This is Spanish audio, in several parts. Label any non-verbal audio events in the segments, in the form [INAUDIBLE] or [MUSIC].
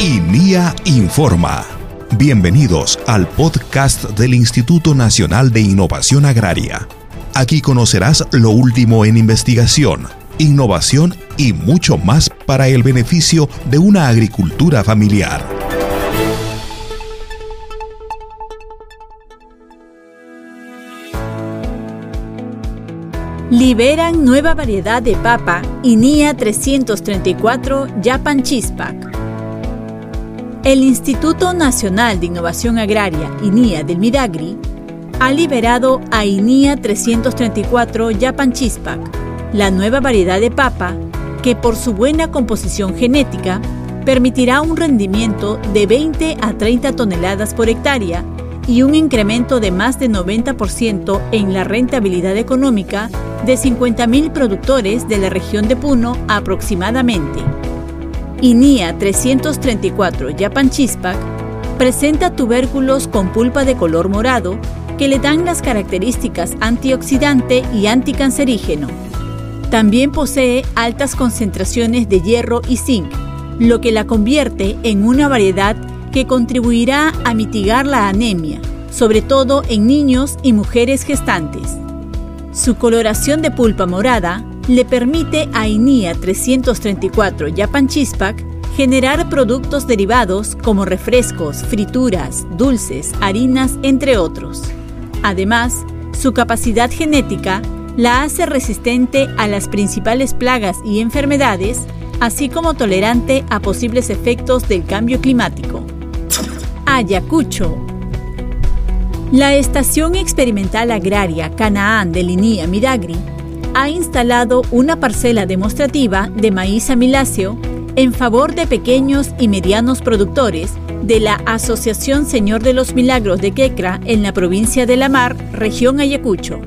INIA Informa. Bienvenidos al podcast del Instituto Nacional de Innovación Agraria. Aquí conocerás lo último en investigación, innovación y mucho más para el beneficio de una agricultura familiar. Liberan nueva variedad de papa INIA 334 Japan Chispac. El Instituto Nacional de Innovación Agraria, INIA del Midagri, ha liberado a INIA 334 Japan Chispac, la nueva variedad de papa que por su buena composición genética permitirá un rendimiento de 20 a 30 toneladas por hectárea y un incremento de más de 90% en la rentabilidad económica de 50.000 productores de la región de Puno aproximadamente. INIA 334 Japan Chispac presenta tubérculos con pulpa de color morado que le dan las características antioxidante y anticancerígeno. También posee altas concentraciones de hierro y zinc, lo que la convierte en una variedad que contribuirá a mitigar la anemia, sobre todo en niños y mujeres gestantes. Su coloración de pulpa morada le permite a INIA 334 Japan Chispac generar productos derivados como refrescos, frituras, dulces, harinas, entre otros. Además, su capacidad genética la hace resistente a las principales plagas y enfermedades, así como tolerante a posibles efectos del cambio climático. Ayacucho. La Estación Experimental Agraria Canaán de Linía Midagri ha instalado una parcela demostrativa de maíz amiláceo en favor de pequeños y medianos productores de la Asociación Señor de los Milagros de Quecra en la provincia de La Mar, región Ayacucho.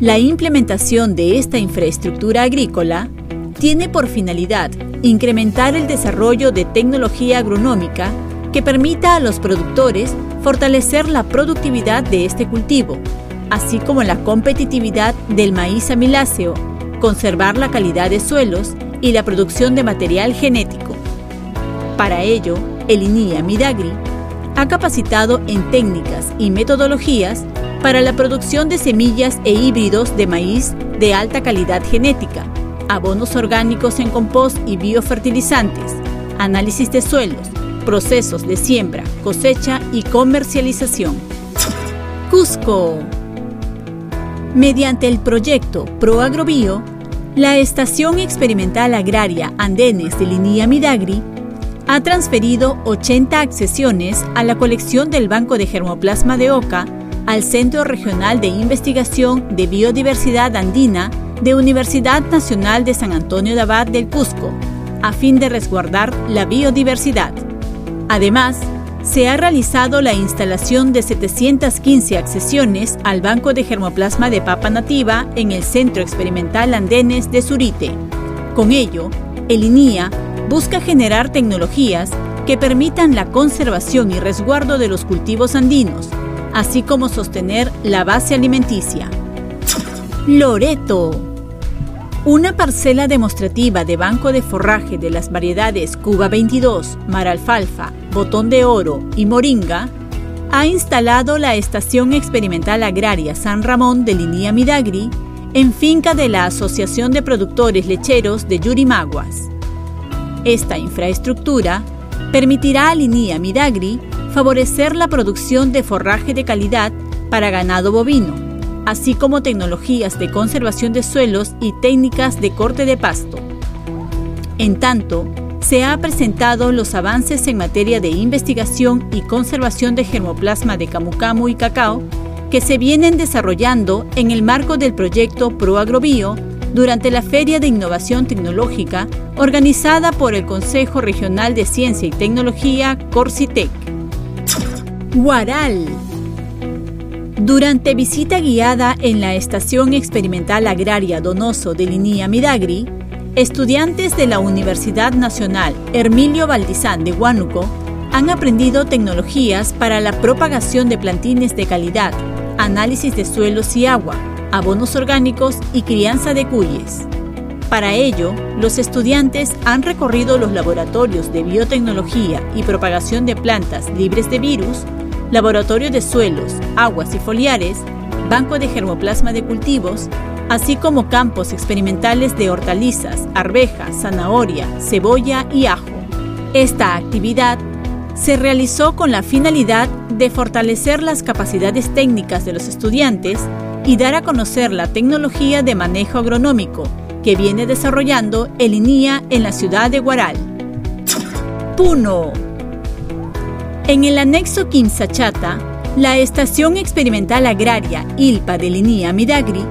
La implementación de esta infraestructura agrícola tiene por finalidad incrementar el desarrollo de tecnología agronómica que permita a los productores fortalecer la productividad de este cultivo, así como la competitividad del maíz amiláceo, conservar la calidad de suelos y la producción de material genético. Para ello, el INIA Midagri ha capacitado en técnicas y metodologías para la producción de semillas e híbridos de maíz de alta calidad genética, abonos orgánicos en compost y biofertilizantes, análisis de suelos, procesos de siembra, cosecha y comercialización. Cusco Mediante el proyecto ProAgrobio, la Estación Experimental Agraria Andenes de Linía Midagri ha transferido 80 accesiones a la colección del Banco de Germoplasma de Oca al Centro Regional de Investigación de Biodiversidad Andina de Universidad Nacional de San Antonio de Abad del Cusco, a fin de resguardar la biodiversidad. Además, se ha realizado la instalación de 715 accesiones al Banco de Germoplasma de Papa Nativa en el Centro Experimental Andenes de Surite. Con ello, el INIA busca generar tecnologías que permitan la conservación y resguardo de los cultivos andinos, así como sostener la base alimenticia. Loreto una parcela demostrativa de banco de forraje de las variedades Cuba 22, Maralfalfa, Botón de Oro y Moringa ha instalado la Estación Experimental Agraria San Ramón de Linía Midagri en finca de la Asociación de Productores Lecheros de Yurimaguas. Esta infraestructura permitirá a Linía Midagri favorecer la producción de forraje de calidad para ganado bovino así como tecnologías de conservación de suelos y técnicas de corte de pasto. En tanto, se ha presentado los avances en materia de investigación y conservación de germoplasma de camu camu y cacao que se vienen desarrollando en el marco del proyecto ProAgrobio durante la Feria de Innovación Tecnológica organizada por el Consejo Regional de Ciencia y Tecnología Corsitec. Guaral durante visita guiada en la Estación Experimental Agraria Donoso de Linía Midagri, estudiantes de la Universidad Nacional Hermilio Valdizán de Huánuco han aprendido tecnologías para la propagación de plantines de calidad, análisis de suelos y agua, abonos orgánicos y crianza de cuyes. Para ello, los estudiantes han recorrido los laboratorios de biotecnología y propagación de plantas libres de virus, laboratorio de suelos, aguas y foliares, banco de germoplasma de cultivos, así como campos experimentales de hortalizas, arvejas, zanahoria, cebolla y ajo. Esta actividad se realizó con la finalidad de fortalecer las capacidades técnicas de los estudiantes y dar a conocer la tecnología de manejo agronómico que viene desarrollando el INIA en la ciudad de Guaral. Puno. En el anexo Quimsachata, la Estación Experimental Agraria ILPA del INIA Midagri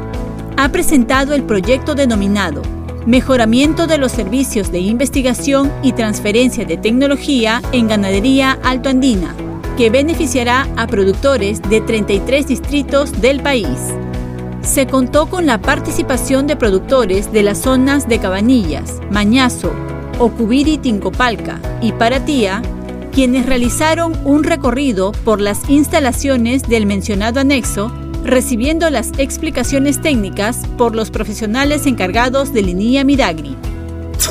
ha presentado el proyecto denominado Mejoramiento de los servicios de investigación y transferencia de tecnología en ganadería altoandina, que beneficiará a productores de 33 distritos del país. Se contó con la participación de productores de las zonas de Cabanillas, Mañazo, Ocubiri Tincopalca y Paratía, quienes realizaron un recorrido por las instalaciones del mencionado anexo, recibiendo las explicaciones técnicas por los profesionales encargados de Linía Midagri.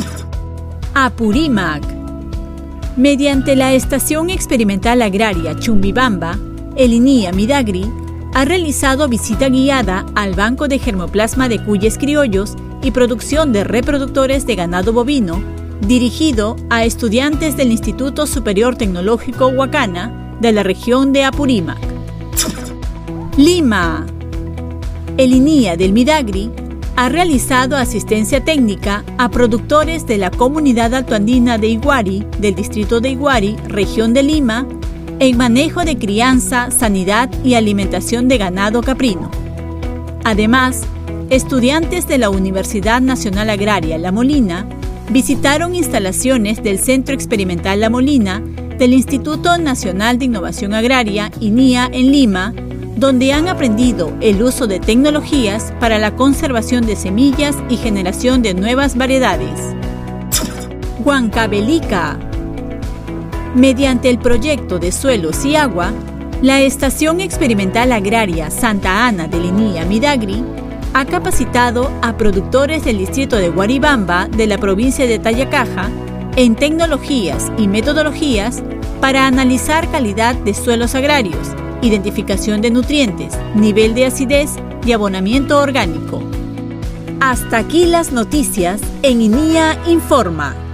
[LAUGHS] Apurímac. Mediante la Estación Experimental Agraria Chumbibamba, el INIA Midagri ha realizado visita guiada al Banco de Germoplasma de Cuyes Criollos y producción de reproductores de ganado bovino, dirigido a estudiantes del Instituto Superior Tecnológico Huacana de la región de Apurímac. [LAUGHS] Lima. El INIA del Midagri ha realizado asistencia técnica a productores de la comunidad altoandina de Iguari, del distrito de Iguari, región de Lima, en manejo de crianza, sanidad y alimentación de ganado caprino. Además, estudiantes de la Universidad Nacional Agraria La Molina visitaron instalaciones del Centro Experimental La Molina del Instituto Nacional de Innovación Agraria, INIA, en Lima, donde han aprendido el uso de tecnologías para la conservación de semillas y generación de nuevas variedades. Huancavelica Mediante el proyecto de suelos y agua, la Estación Experimental Agraria Santa Ana de Linía Midagri ha capacitado a productores del distrito de Guaribamba de la provincia de Tayacaja en tecnologías y metodologías para analizar calidad de suelos agrarios, identificación de nutrientes, nivel de acidez y abonamiento orgánico. Hasta aquí las noticias en INIA Informa.